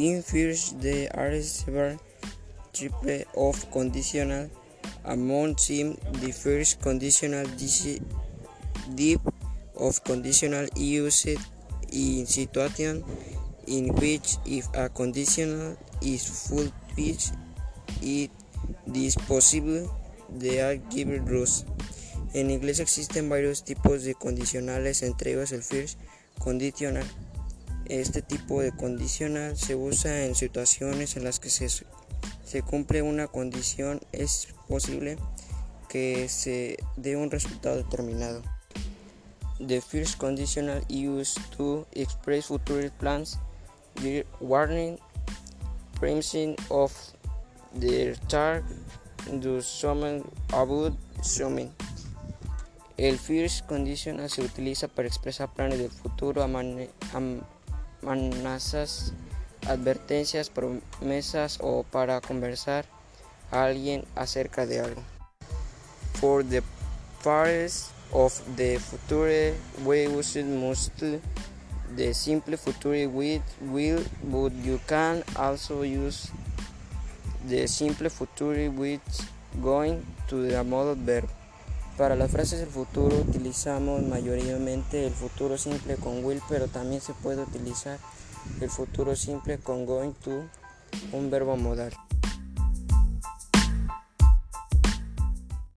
In first, there are several types of conditional. Among them, the first conditional type of conditional is used in situations in which if a conditional is fulfilled, it is possible they are given rules. En inglés existen varios tipos de condicionales, entre ellos el first conditional. Este tipo de condicional se usa en situaciones en las que se, cumple una condición, es posible que se dé un resultado determinado. The first conditional used to express future plans, the warning, premising of the target, do something about something. El first conditional se utiliza para expresar planes del futuro, amenazas, advertencias, promesas o para conversar a alguien acerca de algo. For the parts of the future, we use must the simple future with will, but you can also use the simple future with going to the modal verb. Para las frases del futuro utilizamos mayoritariamente el futuro simple con will, pero también se puede utilizar el futuro simple con going to, un verbo modal.